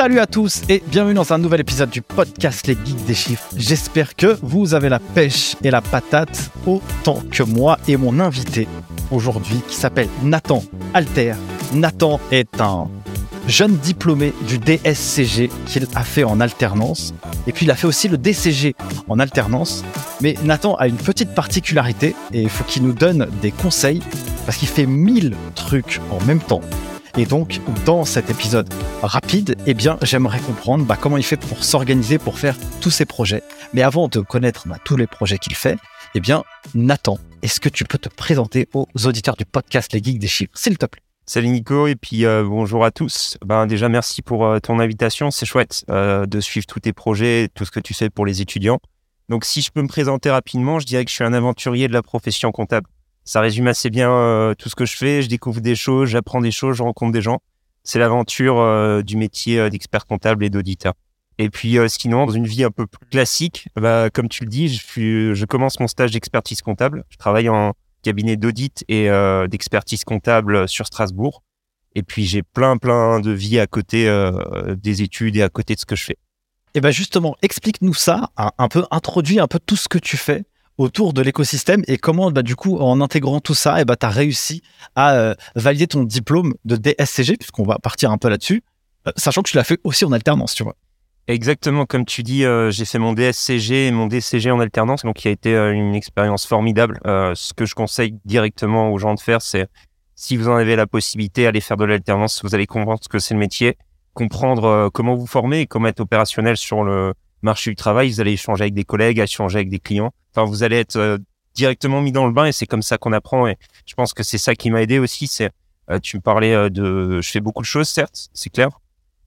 Salut à tous et bienvenue dans un nouvel épisode du podcast Les Geeks des Chiffres. J'espère que vous avez la pêche et la patate autant que moi et mon invité aujourd'hui qui s'appelle Nathan Alter. Nathan est un jeune diplômé du DSCG qu'il a fait en alternance. Et puis il a fait aussi le DCG en alternance. Mais Nathan a une petite particularité et il faut qu'il nous donne des conseils parce qu'il fait mille trucs en même temps. Et donc, dans cet épisode rapide, eh bien, j'aimerais comprendre bah, comment il fait pour s'organiser, pour faire tous ses projets. Mais avant de connaître bah, tous les projets qu'il fait, eh bien, Nathan, est-ce que tu peux te présenter aux auditeurs du podcast Les Geeks des Chiffres, s'il te plaît? Salut Nico et puis euh, bonjour à tous. Ben déjà merci pour euh, ton invitation, c'est chouette euh, de suivre tous tes projets, tout ce que tu fais pour les étudiants. Donc si je peux me présenter rapidement, je dirais que je suis un aventurier de la profession comptable. Ça résume assez bien tout ce que je fais, je découvre des choses, j'apprends des choses, je rencontre des gens. C'est l'aventure du métier d'expert comptable et d'auditeur. Et puis sinon, dans une vie un peu plus classique, bah, comme tu le dis, je, je commence mon stage d'expertise comptable. Je travaille en, cabinet d'audit et euh, d'expertise comptable sur Strasbourg. Et puis j'ai plein plein de vie à côté euh, des études et à côté de ce que je fais. Et eh ben justement, explique-nous ça, un, peu, introduis un peu tout ce que tu fais autour de l'écosystème et comment bah, du coup en intégrant tout ça, eh ben, tu as réussi à euh, valider ton diplôme de DSCG, puisqu'on va partir un peu là-dessus, sachant que tu l'as fait aussi en alternance, tu vois. Exactement, comme tu dis, euh, j'ai fait mon DSCG et mon DCG en alternance, donc qui a été euh, une expérience formidable. Euh, ce que je conseille directement aux gens de faire, c'est si vous en avez la possibilité, aller faire de l'alternance, vous allez comprendre ce que c'est le métier, comprendre comment vous former et comment être opérationnel sur le marché du travail. Vous allez échanger avec des collègues, échanger avec des clients. Enfin, vous allez être directement mis dans le bain et c'est comme ça qu'on apprend. Et je pense que c'est ça qui m'a aidé aussi. C'est tu me parlais de, je fais beaucoup de choses, certes, c'est clair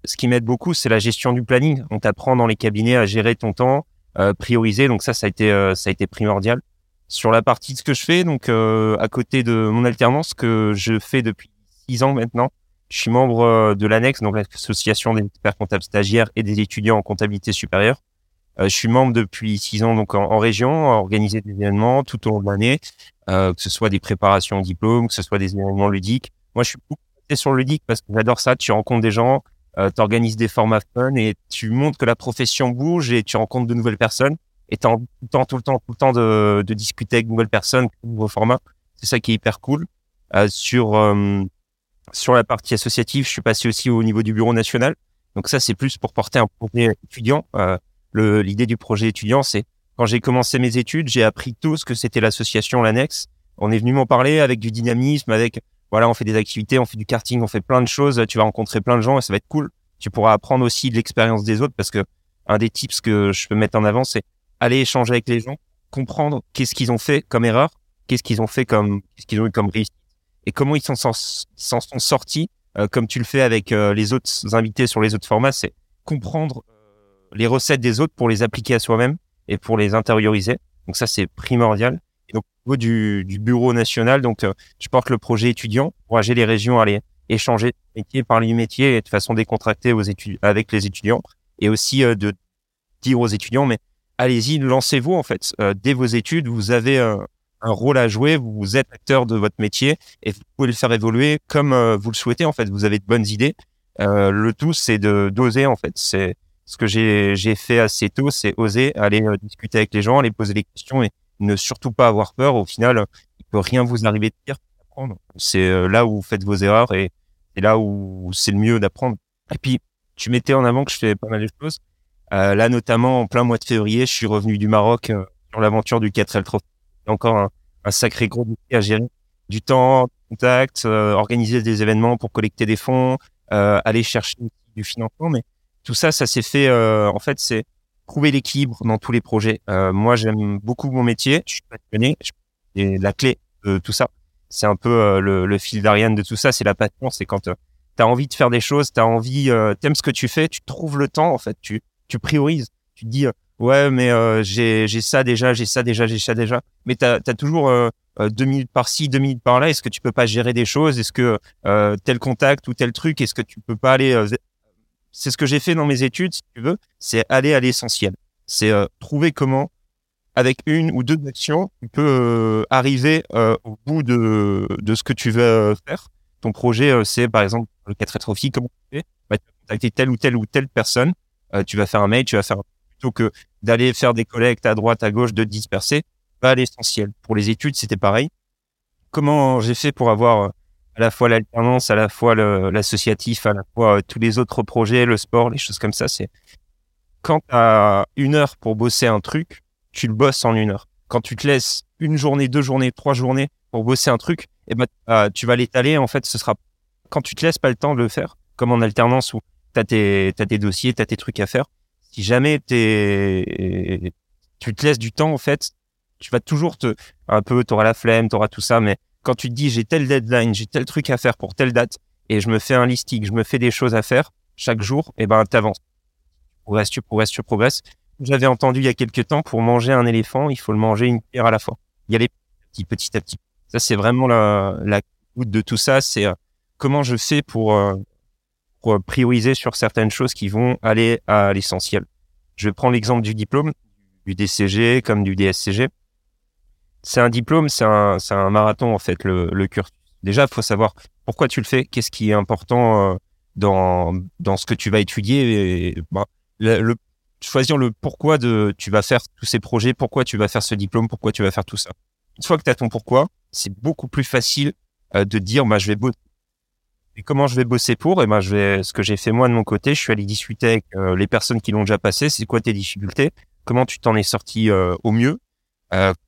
ce qui m'aide beaucoup, c'est la gestion du planning. On t'apprend dans les cabinets à gérer ton temps, euh, prioriser. Donc ça, ça a été, euh, ça a été primordial. Sur la partie de ce que je fais, donc euh, à côté de mon alternance que je fais depuis six ans maintenant, je suis membre euh, de l'annexe, donc l'association des experts comptables stagiaires et des étudiants en comptabilité supérieure. Je suis membre depuis six ans donc en, région, à organiser des événements tout au long de l'année, que ce soit des préparations au diplôme, que ce soit des événements ludiques. Moi, je suis beaucoup sur le ludique parce que j'adore ça. Tu rencontres des gens, euh, tu organises des formats fun et tu montres que la profession bouge et tu rencontres de nouvelles personnes et tu tout le temps, tout le temps, tout le temps de, de discuter avec de nouvelles personnes, de nouveaux formats. C'est ça qui est hyper cool. Euh, sur euh, sur la partie associative, je suis passé aussi au niveau du bureau national. Donc ça, c'est plus pour porter un projet étudiant. Euh, L'idée du projet étudiant, c'est quand j'ai commencé mes études, j'ai appris tout ce que c'était l'association, l'annexe. On est venu m'en parler avec du dynamisme, avec voilà, on fait des activités, on fait du karting, on fait plein de choses. Tu vas rencontrer plein de gens et ça va être cool. Tu pourras apprendre aussi de l'expérience des autres parce que un des tips que je peux mettre en avant, c'est aller échanger avec les gens, comprendre qu'est-ce qu'ils ont fait comme erreur, qu'est-ce qu'ils ont fait comme, qu'est-ce qu'ils ont eu comme réussite et comment ils s'en sont sortis, euh, comme tu le fais avec euh, les autres invités sur les autres formats, c'est comprendre les recettes des autres pour les appliquer à soi-même et pour les intérioriser. Donc ça, c'est primordial. Niveau du, bureau national, donc euh, je porte le projet étudiant pour agir les régions à aller échanger métier par les métiers et de façon décontractée avec les étudiants et aussi euh, de dire aux étudiants mais allez-y lancez-vous en fait. Euh, dès vos études vous avez un rôle à jouer vous êtes acteur de votre métier et vous pouvez le faire évoluer comme vous le souhaitez en fait. Vous avez de bonnes idées. Le tout c'est de d'oser en fait. C'est ce que j'ai fait assez tôt c'est oser aller discuter avec les gens aller poser des questions et ne surtout pas avoir peur. Au final, il peut rien vous arriver de pire d'apprendre. C'est euh, là où vous faites vos erreurs et c'est là où c'est le mieux d'apprendre. Et puis, tu mettais en avant que je fais pas mal de choses. Euh, là, notamment, en plein mois de février, je suis revenu du Maroc euh, sur l'aventure du 4L Trophy. Encore un, sacré gros défi à gérer. Du temps, contact, organiser des événements pour collecter des fonds, aller chercher du financement. Mais tout ça, ça s'est fait, en fait, c'est trouver l'équilibre dans tous les projets. Euh, moi, j'aime beaucoup mon métier, je suis passionné, et la clé de tout ça, c'est un peu euh, le, le, fil d'Ariane de tout ça, c'est la passion, c'est quand euh, tu as envie de faire des choses, tu envie, euh, t'aimes ce que tu fais, tu trouves le temps, en fait, tu, tu priorises, tu te dis, ouais, mais j'ai ça déjà, j'ai ça déjà, j'ai ça déjà, mais tu as, toujours deux minutes par-ci, deux minutes par-là, est-ce que tu peux pas gérer des choses, est-ce que tel contact ou tel truc, est-ce que tu peux pas aller c'est ce que j'ai fait dans mes études, si tu veux, c'est aller à l'essentiel. C'est euh, trouver comment, avec une ou deux actions, tu peux euh, arriver euh, au bout de, de ce que tu veux faire. Ton projet, c'est par exemple le 4 trophy, comment tu fais? Bah, Tu vas contacter telle ou telle ou telle personne. Euh, tu vas faire un mail, tu vas faire plutôt que d'aller faire des collectes à droite, à gauche, de disperser. Pas à l'essentiel. Pour les études, c'était pareil. Comment j'ai fait pour avoir à la fois l'alternance, à la fois l'associatif, à la fois tous les autres projets, le sport, les choses comme ça, c'est quand tu as une heure pour bosser un truc, tu le bosses en une heure. Quand tu te laisses une journée, deux journées, trois journées pour bosser un truc, eh ben, euh, tu vas l'étaler. En fait, ce sera quand tu te laisses pas le temps de le faire, comme en alternance où tu as tes dossiers, tu as tes trucs à faire. Si jamais es, tu te laisses du temps, en fait, tu vas toujours te, un peu, tu auras la flemme, tu auras tout ça, mais quand tu te dis j'ai tel deadline, j'ai tel truc à faire pour telle date, et je me fais un listing, je me fais des choses à faire chaque jour, et eh ben, t'avances. Tu progresses, tu progresses, tu progresses. J'avais entendu il y a quelques temps, pour manger un éléphant, il faut le manger une pierre à la fois. Y aller petit, petit à petit. Ça, c'est vraiment la, la goutte de tout ça. C'est euh, comment je fais pour, euh, pour prioriser sur certaines choses qui vont aller à l'essentiel. Je prendre l'exemple du diplôme, du DCG comme du DSCG. C'est un diplôme, c'est un, un marathon en fait, le, le. Déjà, il faut savoir pourquoi tu le fais, qu'est-ce qui est important euh, dans, dans ce que tu vas étudier. Et, bah, le, choisir le pourquoi de tu vas faire tous ces projets, pourquoi tu vas faire ce diplôme, pourquoi tu vas faire tout ça. Une fois que tu as ton pourquoi, c'est beaucoup plus facile euh, de dire bah je vais bosser. Et comment je vais bosser pour Et ben je vais ce que j'ai fait moi de mon côté, je suis allé discuter avec euh, les personnes qui l'ont déjà passé, c'est quoi tes difficultés, comment tu t'en es sorti euh, au mieux,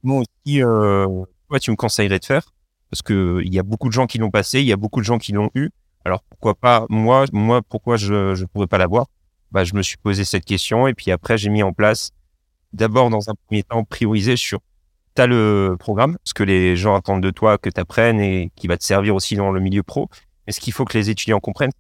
comment aussi toi tu me conseillerais de faire parce que il y a beaucoup de gens qui l'ont passé, il y a beaucoup de gens qui l'ont eu. Alors pourquoi pas moi moi pourquoi je je pourrais pas l'avoir? Bah, je me suis posé cette question et puis après j'ai mis en place d'abord dans un premier temps prioriser sur as le programme, ce que les gens attendent de toi que tu apprennes et qui va te servir aussi dans le milieu pro. Mais ce qu'il faut que les étudiants comprennent,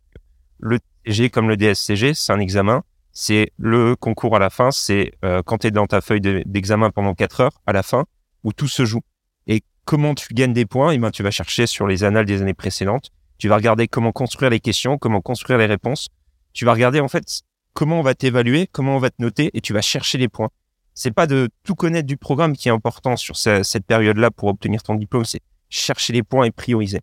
le TG comme le DSCG, c'est un examen, c'est le concours à la fin, c'est euh, quand tu es dans ta feuille d'examen pendant 4 heures à la fin où tout se joue. Et comment tu gagnes des points, eh ben tu vas chercher sur les annales des années précédentes, tu vas regarder comment construire les questions, comment construire les réponses. Tu vas regarder en fait comment on va t'évaluer, comment on va te noter, et tu vas chercher les points. C'est pas de tout connaître du programme qui est important sur cette période-là pour obtenir ton diplôme, c'est chercher les points et prioriser.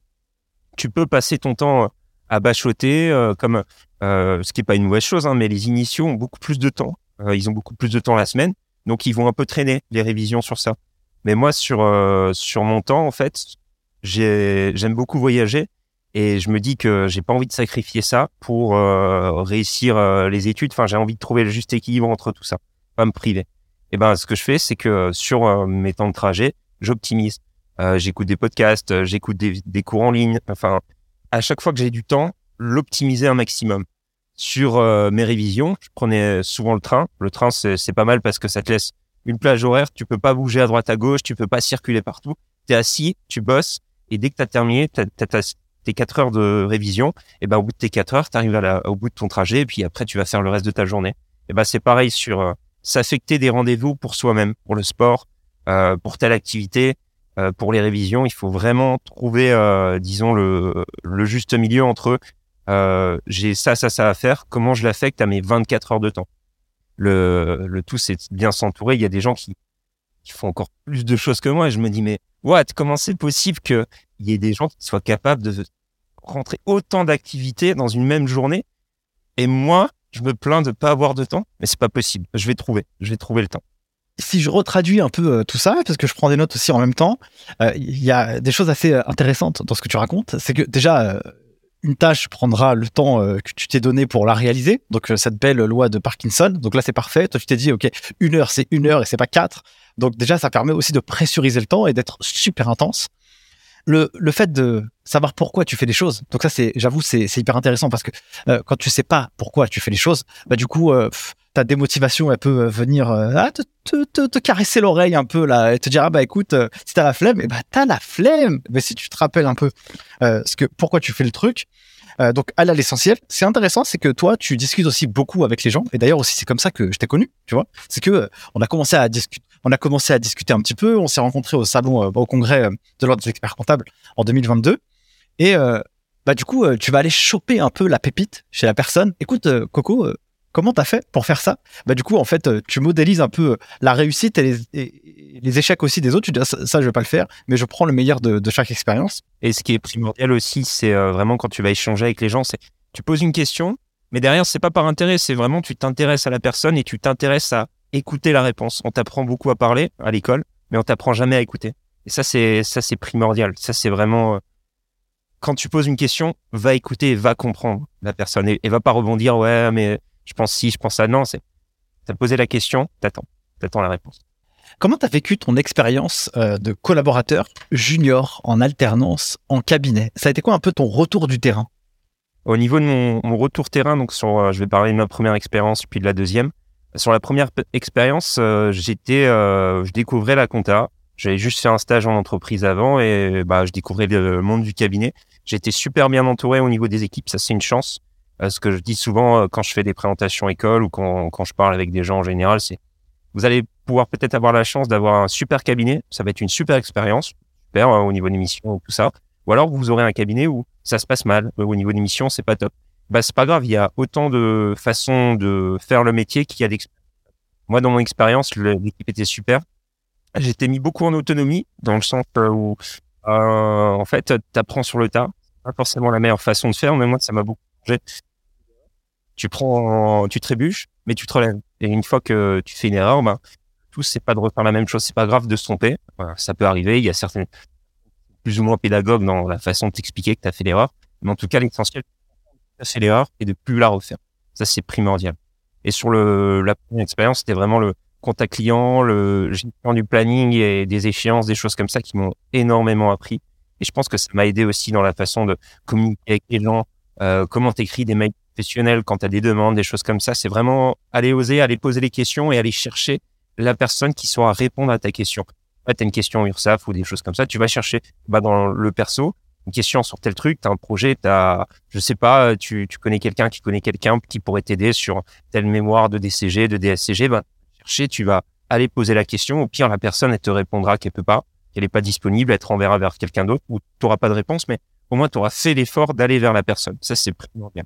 Tu peux passer ton temps à bachoter, euh, comme euh, ce qui est pas une mauvaise chose, hein, mais les initiaux ont beaucoup plus de temps. Euh, ils ont beaucoup plus de temps la semaine, donc ils vont un peu traîner les révisions sur ça. Mais moi, sur sur mon temps, en fait, j'aime beaucoup voyager et je me dis que j'ai pas envie de sacrifier ça pour euh, réussir euh, les études. Enfin, j'ai envie de trouver le juste équilibre entre tout ça, pas me priver. Et ben, ce que je fais, c'est que sur euh, mes temps de trajet, j'optimise. j'écoute des podcasts, j'écoute des, cours en ligne. Enfin, à chaque fois que j'ai du temps, l'optimiser un maximum. Sur mes révisions, je prenais souvent le train. Le train, c'est pas mal parce que ça te laisse une plage horaire. Tu peux pas bouger à droite à gauche, tu peux pas circuler partout. Tu es assis, tu bosses, et dès que tu as terminé, tu as, tes 4 heures de révision, et ben au bout de tes 4 heures, tu arrives au bout de ton trajet, et puis après tu vas faire le reste de ta journée. Et ben c'est pareil sur euh, s'affecter des rendez-vous pour soi-même, pour le sport, euh, pour telle activité, euh, pour les révisions. Il faut vraiment trouver, euh, disons, le, le juste milieu entre j'ai ça, ça, ça à faire, comment je l'affecte à mes 24 heures de temps? Le, tout, c'est bien s'entourer. Il y a des gens qui, font encore plus de choses que moi, et je me dis, mais what, comment c'est possible que il y ait des gens qui soient capables de rentrer autant d'activités dans une même journée. Et moi, je me plains de pas avoir de temps, mais c'est pas possible. Je vais trouver, je vais trouver le temps. Si je retraduis un peu euh, tout ça, parce que je prends des notes aussi en même temps, euh, il y a des choses assez euh, intéressantes dans ce que tu racontes. C'est que déjà, une tâche prendra le temps que tu t'es donné pour la réaliser. Donc cette belle loi de Parkinson. Donc là, c'est parfait. Toi, tu t'es dit, ok, une heure, c'est une heure et c'est pas quatre. Donc déjà, ça permet aussi de pressuriser le temps et d'être super intense le, le fait de savoir pourquoi tu fais des choses. Donc ça, c'est, j'avoue, c'est, hyper intéressant parce que euh, quand tu sais pas pourquoi tu fais les choses, bah du coup, euh, ta démotivation, elle peut euh, venir euh, ah, te, te, te, caresser l'oreille un peu là et te dire ah bah écoute, si t'as la flemme, et eh bah t'as la flemme. Mais si tu te rappelles un peu ce que pourquoi tu fais le truc. donc, à l'essentiel. C'est intéressant, c'est que toi, tu discutes aussi beaucoup avec les gens. Et d'ailleurs aussi, c'est comme ça que je t'ai connu, tu vois. C'est que on a commencé à discuter on a commencé à discuter un petit peu. On s'est rencontrés au salon, euh, au congrès euh, de l'ordre des experts comptables en 2022. Et euh, bah du coup, tu vas aller choper un peu la pépite chez la personne. Écoute, Coco, Comment t'as fait pour faire ça? Bah du coup, en fait, tu modélises un peu la réussite et les, échecs aussi des autres. Tu dis ah, ça, je vais pas le faire, mais je prends le meilleur de, de chaque expérience. Et ce qui est primordial aussi, c'est vraiment quand tu vas échanger avec les gens, c'est tu poses une question, mais derrière, c'est pas par intérêt, c'est vraiment tu t'intéresses à la personne et tu t'intéresses à écouter la réponse. On t'apprend beaucoup à parler à l'école, mais on t'apprend jamais à écouter. Et ça, c'est ça, c'est primordial. Ça, c'est vraiment quand tu poses une question, va écouter, va comprendre la personne et, va pas rebondir. Ouais, mais je pense si, je pense ça. Non, c'est t'as posé la question, t'attends, t'attends la réponse. Comment tu as vécu ton expérience euh, de collaborateur junior en alternance en cabinet? Ça a été quoi un peu ton retour du terrain? Au niveau de mon, retour terrain, donc sur, euh, je vais parler de ma première expérience puis de la deuxième. Sur la première expérience, euh, j'étais, je découvrais la compta. J'avais juste fait un stage en entreprise avant et bah, je découvrais le monde du cabinet. J'étais super bien entouré au niveau des équipes, ça c'est une chance. ce que je dis souvent quand je fais des présentations école ou quand, quand je parle avec des gens en général, c'est vous allez pouvoir peut-être avoir la chance d'avoir un super cabinet, ça va être une super expérience, super au niveau des missions tout ça. Ou alors vous aurez un cabinet où ça se passe mal, au niveau des missions, c'est pas top. Bah c'est pas grave, il y a autant de façons de faire le métier qu'il y a d'expérience. Moi dans mon expérience, l'équipe était super. J'étais mis beaucoup en autonomie dans le sens où euh, en fait tu apprends sur le tas. Pas forcément la meilleure façon de faire, mais moi ça m'a beaucoup changé. Tu prends, tu trébuches, mais tu te relèves. Et une fois que tu fais une erreur, ben, tout, c'est pas de refaire la même chose. C'est pas grave de se tromper. ça peut arriver. Il y a certains plus ou moins pédagogues dans la façon de t'expliquer que tu as fait l'erreur. Mais en tout cas, l'essentiel, fait l'erreur et de plus la refaire. Ça, c'est primordial. Et sur le, la première expérience, c'était vraiment le contact client, le gestion du planning et des échéances, des choses comme ça qui m'ont énormément appris. Et je pense que ça m'a aidé aussi dans la façon de communiquer avec les gens, euh, comment t'écris des mails professionnels quand tu as des demandes, des choses comme ça. C'est vraiment aller oser, aller poser les questions et aller chercher la personne qui saura répondre à ta question. tu as une question URSAF ou des choses comme ça, tu vas chercher bah, dans le perso une question sur tel truc, tu un projet, tu as, je sais pas, tu, tu connais quelqu'un qui connaît quelqu'un qui pourrait t'aider sur telle mémoire de DCG, de DSCG, bah, chercher, tu vas aller poser la question. Au pire, la personne, elle te répondra qu'elle peut pas, qu'elle est pas disponible, elle te renverra vers quelqu'un d'autre ou tu n'auras pas de réponse, mais au moins tu auras fait l'effort d'aller vers la personne. Ça, c'est primordial.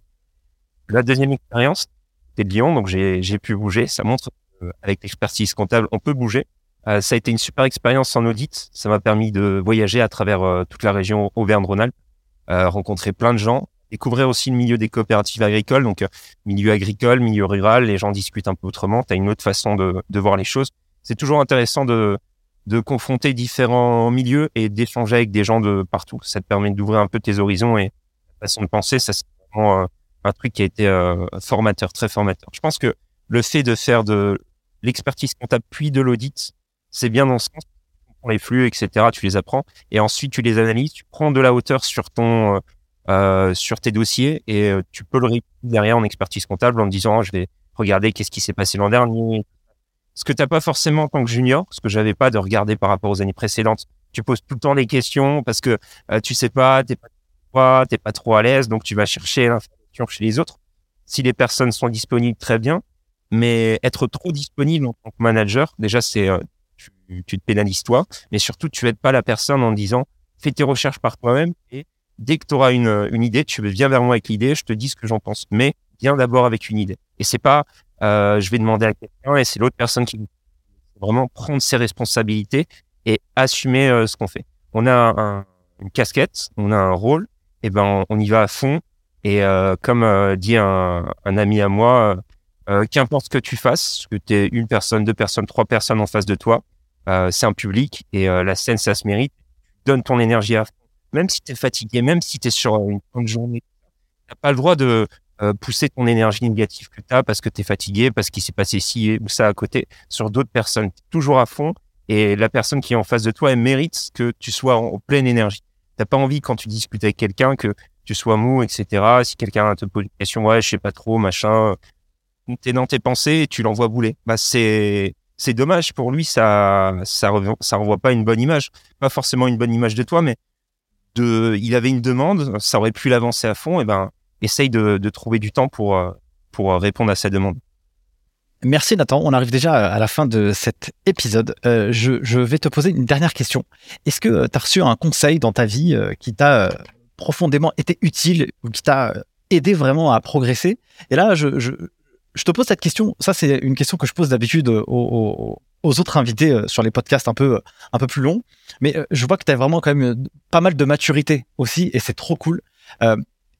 La deuxième expérience, c'était de Lyon, donc j'ai pu bouger. Ça montre euh, avec l'expertise comptable, on peut bouger. Euh, ça a été une super expérience en audit. Ça m'a permis de voyager à travers euh, toute la région Auvergne-Rhône-Alpes, rencontrer plein de gens, découvrir aussi le milieu des coopératives agricoles, donc milieu agricole, milieu rural. Les gens discutent un peu autrement. Tu as une autre façon de, de voir les choses. C'est toujours intéressant de, de confronter différents milieux et d'échanger avec des gens de partout. Ça te permet d'ouvrir un peu tes horizons et ta façon de penser. Ça, c'est vraiment un truc qui a été euh, formateur, très formateur. Je pense que le fait de faire de l'expertise comptable puis de l'audit, c'est bien dans ce sens. Les flux, etc. Tu les apprends et ensuite tu les analyses. Tu prends de la hauteur sur ton euh, euh sur tes dossiers et euh, tu peux le derrière en expertise comptable en disant je vais regarder qu'est-ce qui s'est passé l'an dernier. Ce que t'as pas forcément en tant que junior, ce que j'avais pas de regarder par rapport aux années précédentes. Tu poses tout le temps des questions parce que tu sais pas, t'es pas, t'es pas trop à l'aise, donc tu vas chercher chez les autres. Si les personnes sont disponibles, très bien. Mais être trop disponible en tant que manager, déjà, c'est euh, tu, te pénalises toi, mais surtout, tu aides pas la personne en disant fais tes recherches par toi-même et dès que tu auras une, une idée, tu viens vers moi avec l'idée, je te dis ce que j'en pense. Mais viens d'abord avec une idée. Et c'est pas euh, je vais demander à quelqu'un et c'est l'autre personne qui vraiment prendre ses responsabilités et assumer euh, ce qu'on fait. On a une casquette, on a un rôle, et ben on y va à fond et euh, comme euh, dit un, ami à moi, euh, qu'importe ce que tu fasses, que tu es une personne, deux personnes, trois personnes en face de toi, c'est un public et la scène, ça se mérite. Donne ton énergie à fond. Même si tu es fatigué, même si tu es sur une grande journée, tu pas le droit de pousser ton énergie négative que tu as parce que tu es fatigué, parce qu'il s'est passé ci ou ça à côté sur d'autres personnes. toujours à fond et la personne qui est en face de toi, elle mérite que tu sois en, en pleine énergie. T'as pas envie quand tu discutes avec quelqu'un que tu sois mou, etc. Si quelqu'un te pose une question, ouais, je sais pas trop, machin, t'es dans tes pensées et tu l'envoies bouler. Bah, c'est, c'est dommage pour lui, ça, ça, ça renvoie pas une bonne image. Pas forcément une bonne image de toi, mais de, il avait une demande, ça aurait pu l'avancer à fond, et ben, essaye de, trouver du temps pour, euh, pour répondre à sa demande. Merci Nathan, on arrive déjà à la fin de cet épisode. Euh, je, vais te poser une dernière question. Est-ce que euh, tu as reçu un conseil dans ta vie qui t'a profondément été utile ou qui t'a aidé vraiment à progresser? Et là, je, je te pose cette question. Ça, c'est une question que je pose d'habitude aux, autres invités euh, sur les podcasts un peu, un peu plus longs. Mais euh, je vois que tu as vraiment quand même pas mal de maturité aussi, et c'est trop cool.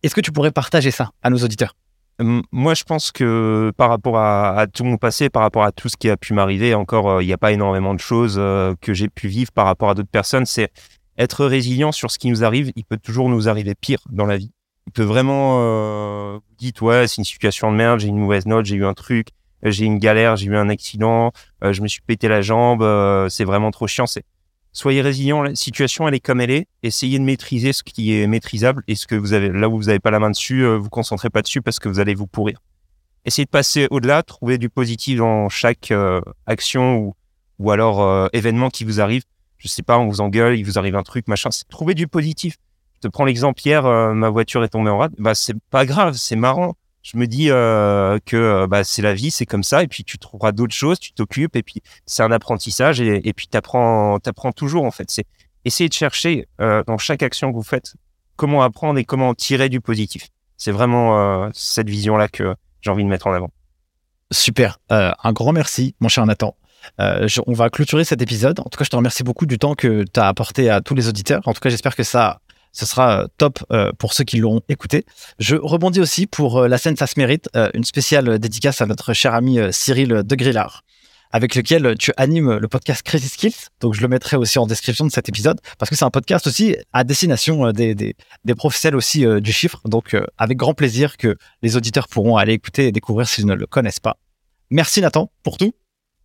Est-ce que tu pourrais partager ça à nos auditeurs? Moi, je pense que par rapport à, tout mon passé, par rapport à tout ce qui a pu m'arriver, encore, il n'y a pas énormément de choses que j'ai pu vivre par rapport à d'autres personnes. C'est être résilient sur ce qui nous arrive. Il peut toujours nous arriver pire dans la vie il peut vraiment euh, vous dites ouais c'est une situation de merde j'ai une mauvaise note j'ai eu un truc euh, j'ai une galère j'ai eu un accident euh, je me suis pété la jambe euh, c'est vraiment trop chiant c'est soyez résilient la situation elle est comme elle est essayez de maîtriser ce qui est maîtrisable et ce que vous avez là où vous avez pas la main dessus vous concentrez pas dessus parce que vous allez vous pourrir. Essayez de passer au-delà trouver du positif dans chaque action ou ou alors événement qui vous arrive. Je sais pas on vous engueule il vous arrive un truc machin c'est trouver du positif je te prends l'exemple hier, euh, ma voiture est tombée en rade. Bah c'est pas grave, c'est marrant. Je me dis euh, que euh, bah, c'est la vie, c'est comme ça, et puis tu trouveras d'autres choses, tu t'occupes, et puis c'est un apprentissage, et, et puis t'apprends, t'apprends toujours en fait. C'est essayer de chercher dans chaque action que vous faites comment apprendre et comment tirer du positif. C'est vraiment cette vision-là que j'ai envie de mettre en avant. Super, un grand merci, mon cher Nathan. on va clôturer cet épisode. En tout cas, je te remercie beaucoup du temps que tu as apporté à tous les auditeurs. En tout cas, j'espère que ça ce sera euh, top euh, pour ceux qui l'auront écouté. Je rebondis aussi pour euh, la scène Ça se mérite, une spéciale dédicace à notre cher ami Cyril de Grillard avec lequel tu animes le podcast Crazy Skills. Donc, je le mettrai aussi en description de cet épisode parce que c'est un podcast aussi à destination des, des, professionnels aussi du chiffre. Donc, avec grand plaisir que les auditeurs pourront aller écouter et découvrir s'ils ne le connaissent pas. Merci Nathan pour tout.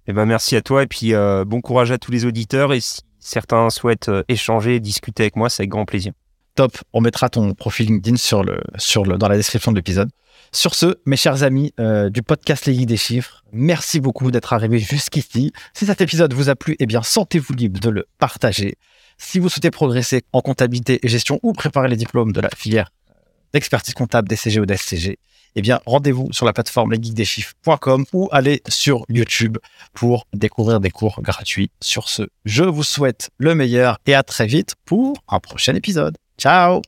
Eh ben, merci à toi et puis bon courage à tous les auditeurs. Et si certains souhaitent échanger, discuter avec moi, c'est avec grand plaisir top. On mettra ton profil LinkedIn sur le, dans la description de l'épisode. Sur ce, mes chers amis euh, du podcast Les des chiffres, merci beaucoup d'être arrivés jusqu'ici. Si cet épisode vous a plu, eh bien, sentez-vous libre de le partager. Si vous souhaitez progresser en comptabilité et gestion ou préparer les diplômes de la filière d'expertise comptable DCG ou d'SCG, eh bien, rendez-vous sur la plateforme lesgeekdeschiffres.com ou allez sur YouTube pour découvrir des cours gratuits. Sur ce, je vous souhaite le meilleur et à très vite pour un prochain épisode. Chao.